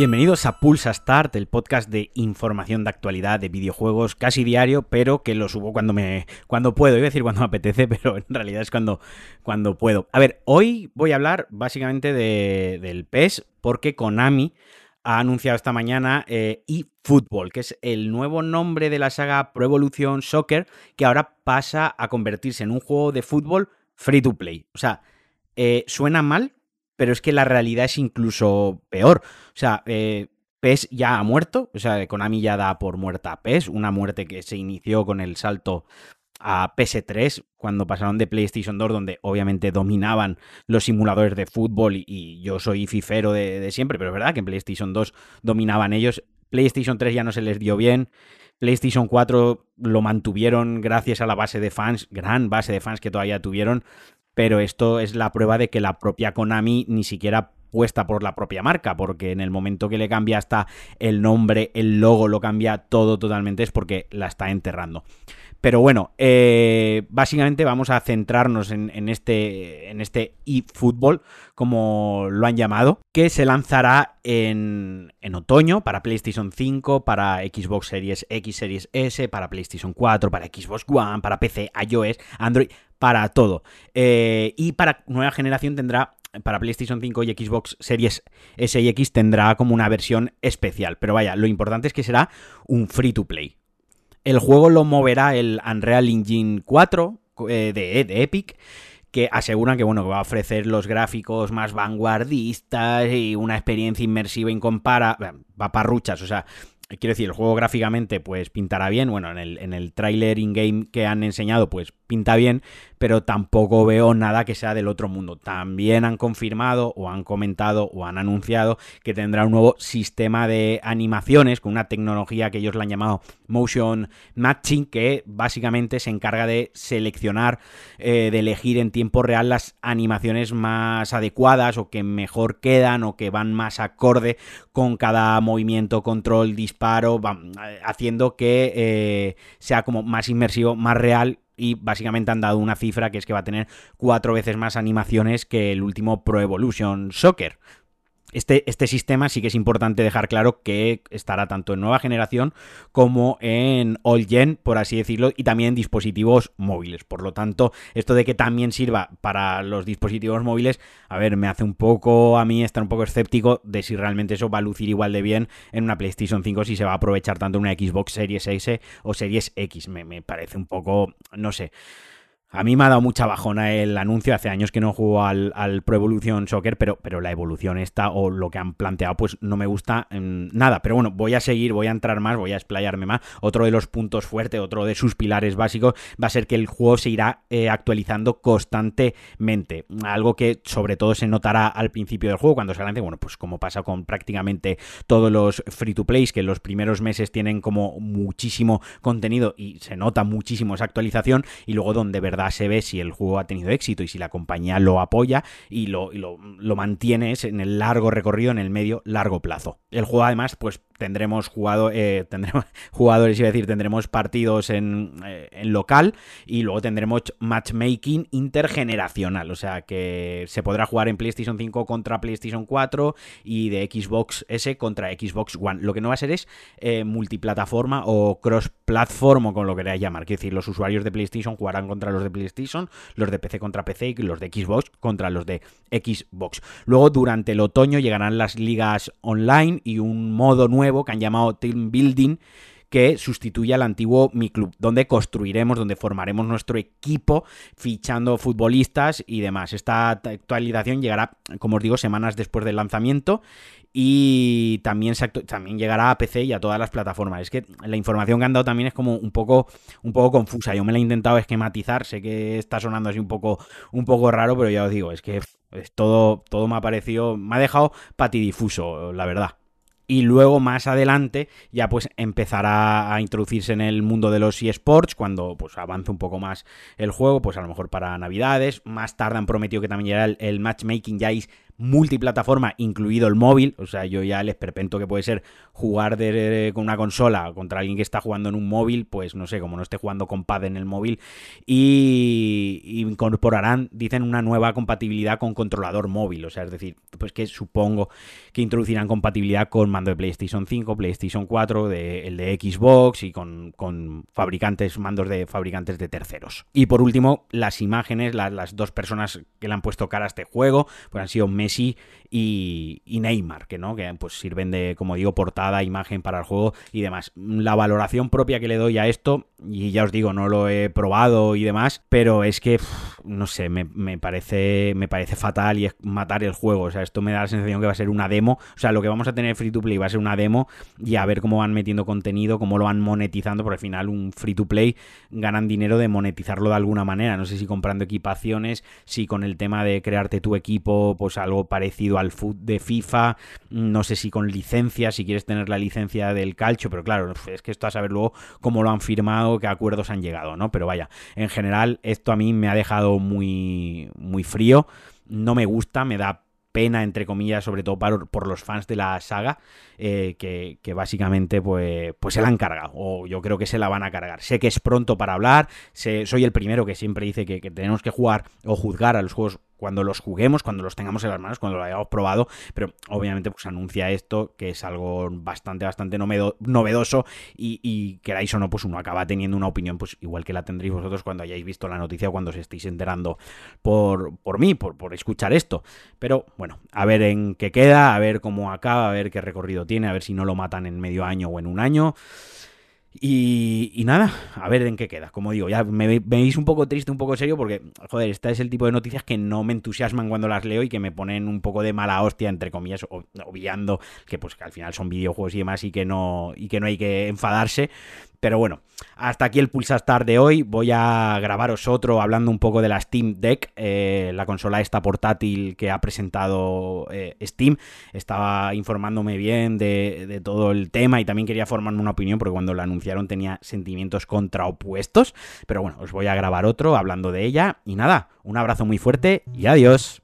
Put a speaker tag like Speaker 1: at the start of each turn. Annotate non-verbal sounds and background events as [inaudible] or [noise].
Speaker 1: Bienvenidos a Pulsa Start, el podcast de información de actualidad de videojuegos casi diario, pero que lo subo cuando me cuando puedo, iba a decir cuando me [laughs] apetece, pero en realidad es cuando, cuando puedo. A ver, hoy voy a hablar básicamente de, del PES, porque Konami ha anunciado esta mañana eh, eFootball, que es el nuevo nombre de la saga Pro Evolution Soccer, que ahora pasa a convertirse en un juego de fútbol free to play. O sea, eh, suena mal, pero es que la realidad es incluso peor. O sea, eh, PES ya ha muerto, o sea, Konami ya da por muerta a PES, una muerte que se inició con el salto a PS3 cuando pasaron de PlayStation 2 donde obviamente dominaban los simuladores de fútbol y, yo soy fifero de, de, siempre, pero es verdad que en PlayStation 2 dominaban ellos, PlayStation 3 ya no se les dio bien, PlayStation 4 lo mantuvieron gracias a la base de fans, gran base de fans que todavía tuvieron, pero esto es la prueba de que la propia Konami ni siquiera puesta por la propia marca, porque en el momento que le cambia hasta el nombre, el logo, lo cambia todo totalmente, es porque la está enterrando. Pero bueno, eh, básicamente vamos a centrarnos en, en este en este eFootball, como lo han llamado, que se lanzará en, en, otoño para PlayStation 5, para Xbox Series X, Series S, para PlayStation 4, para Xbox One, para PC, iOS, Android, para todo. Eh, y para nueva generación tendrá para PlayStation 5 y Xbox Series S y X tendrá como una versión especial. Pero vaya, lo importante es que será un free to play. El juego lo moverá el Unreal Engine 4 eh, de, de, Epic, que aseguran que, bueno, va a ofrecer los gráficos más vanguardistas y una experiencia inmersiva incomparable. Va parruchas, o sea, quiero decir, el juego gráficamente pues pintará bien, bueno, en el, en el tráiler in-game que han enseñado pues pinta bien, pero tampoco veo nada que sea del otro mundo. También han confirmado o han comentado o han anunciado que tendrá un nuevo sistema de animaciones con una tecnología que ellos la han llamado Motion Matching, que básicamente se encarga de seleccionar, eh, de elegir en tiempo real las animaciones más adecuadas o que mejor quedan o que van más acorde con cada movimiento, control, disparo, haciendo que eh, sea como más inmersivo, más real y básicamente han dado una cifra que es que va a tener cuatro veces más animaciones que el último Pro Evolution Soccer. Este, este, sistema sí que es importante dejar claro que estará tanto en nueva generación como en all gen, por así decirlo, y también en dispositivos móviles. Por lo tanto, esto de que también sirva para los dispositivos móviles, a ver, me hace un poco a mí estar un poco escéptico de si realmente eso va a lucir igual de bien en una PlayStation 5, si se va a aprovechar tanto en una Xbox Series S o Series X. Me, me parece un poco, no sé. A mí me ha dado mucha bajona el anuncio. Hace años que no juego al, Pro Evolution Soccer, pero, pero la evolución esta o lo que han planteado, pues no me gusta eh, nada. Pero bueno, voy a seguir, voy a entrar más, voy a explayarme más. Otro de los puntos fuertes, otro de sus pilares básicos, va a ser que el juego se irá eh, actualizando constantemente. Algo que sobre todo se notará al principio del juego, cuando se lance, bueno, pues como pasa con prácticamente todos los free to plays, que los primeros meses tienen como muchísimo contenido y se nota muchísimo esa actualización, y luego donde verdad se ve si el juego ha tenido éxito y si la compañía lo apoya y lo, y lo, lo mantiene en el largo recorrido, en el medio largo plazo. El juego además pues tendremos, jugado, eh, tendremos [laughs] jugadores, iba a decir, tendremos partidos en, eh, en, local y luego tendremos matchmaking intergeneracional, o sea que se podrá jugar en PlayStation 5 contra PlayStation 4 y de Xbox S contra Xbox One. Lo que no va a ser es eh, multiplataforma o cross-platform o con lo que queráis llamar, quiero decir, los usuarios de PlayStation jugarán contra los de PlayStation, los de PC contra PC y los de Xbox contra los de Xbox. Luego durante el otoño llegarán las ligas online y un modo nuevo que han llamado Team Building, que sustituye al antiguo Mi Club, donde construiremos, donde formaremos nuestro equipo, fichando futbolistas y demás. Esta actualización llegará, como os digo, semanas después del lanzamiento y también, también llegará a PC y a todas las plataformas. Es que la información que han dado también es como un poco, un poco confusa. Yo me la he intentado esquematizar, sé que está sonando así un poco, un poco raro, pero ya os digo, es que es todo, todo me ha parecido, me ha dejado patidifuso, la verdad y luego más adelante ya pues empezará a introducirse en el mundo de los eSports cuando pues avance un poco más el juego, pues a lo mejor para navidades, más tarde han prometido que también llegará el, el matchmaking ya es multiplataforma, incluido el móvil. O sea, yo ya el esperpento que puede ser jugar con una consola contra alguien que está jugando en un móvil, pues no sé, como no esté jugando con pad en el móvil. Y, incorporarán, dicen, una nueva compatibilidad con controlador móvil. O sea, es decir, pues que supongo que introducirán compatibilidad con mando de PlayStation 5, PlayStation 4, de, el de Xbox y con, fabricantes, mandos de fabricantes de terceros. Y por último, las imágenes, las dos personas que le han puesto cara a este juego, pues han sido Messi sí y, Neymar, que no, que pues sirven de, como digo, portada, imagen para el juego y demás. La valoración propia que le doy a esto, y ya os digo, no lo he probado y demás, pero es que, no sé, me, parece, me parece fatal y es matar el juego. O sea, esto me da la sensación que va a ser una demo. O sea, lo que vamos a tener free to play va a ser una demo y a ver cómo van metiendo contenido, cómo lo van monetizando, porque al final un free to play ganan dinero de monetizarlo de alguna manera. No sé si comprando equipaciones, si con el tema de crearte tu equipo, pues algo parecido al foot de FIFA, no sé si con licencia, si quieres tener la licencia del calcio, pero claro, es que esto a saber luego cómo lo han firmado, qué acuerdos han llegado, ¿no? Pero vaya, en general esto a mí me ha dejado muy, muy frío, no me gusta, me da pena, entre comillas, sobre todo por, los fans de la saga, eh, que, básicamente pues, pues se la han cargado, o yo creo que se la van a cargar. Sé que es pronto para hablar, soy el primero que siempre dice que tenemos que jugar o juzgar a los juegos cuando los juguemos, cuando los tengamos en las manos, cuando lo hayamos probado, pero obviamente pues anuncia esto, que es algo bastante, bastante novedoso y, queráis o no, pues uno acaba teniendo una opinión, pues igual que la tendréis vosotros cuando hayáis visto la noticia o cuando os estéis enterando por, por mí, por, por escuchar esto. Pero bueno, a ver en qué queda, a ver cómo acaba, a ver qué recorrido tiene, a ver si no lo matan en medio año o en un año. Y, nada, a ver en qué queda. Como digo, ya me, veis un poco triste, un poco serio, porque, joder, este es el tipo de noticias que no me entusiasman cuando las leo y que me ponen un poco de mala hostia, entre comillas, obviando que pues que al final son videojuegos y demás y que no, y que no hay que enfadarse. Pero bueno, hasta aquí el Pulsar de hoy. Voy a grabaros otro hablando un poco de la Steam Deck, eh, la consola esta portátil que ha presentado eh, Steam. Estaba informándome bien de, todo el tema y también quería formarme una opinión porque cuando la anunciaron tenía sentimientos contraopuestos. Pero bueno, os voy a grabar otro hablando de ella. Y nada, un abrazo muy fuerte y adiós.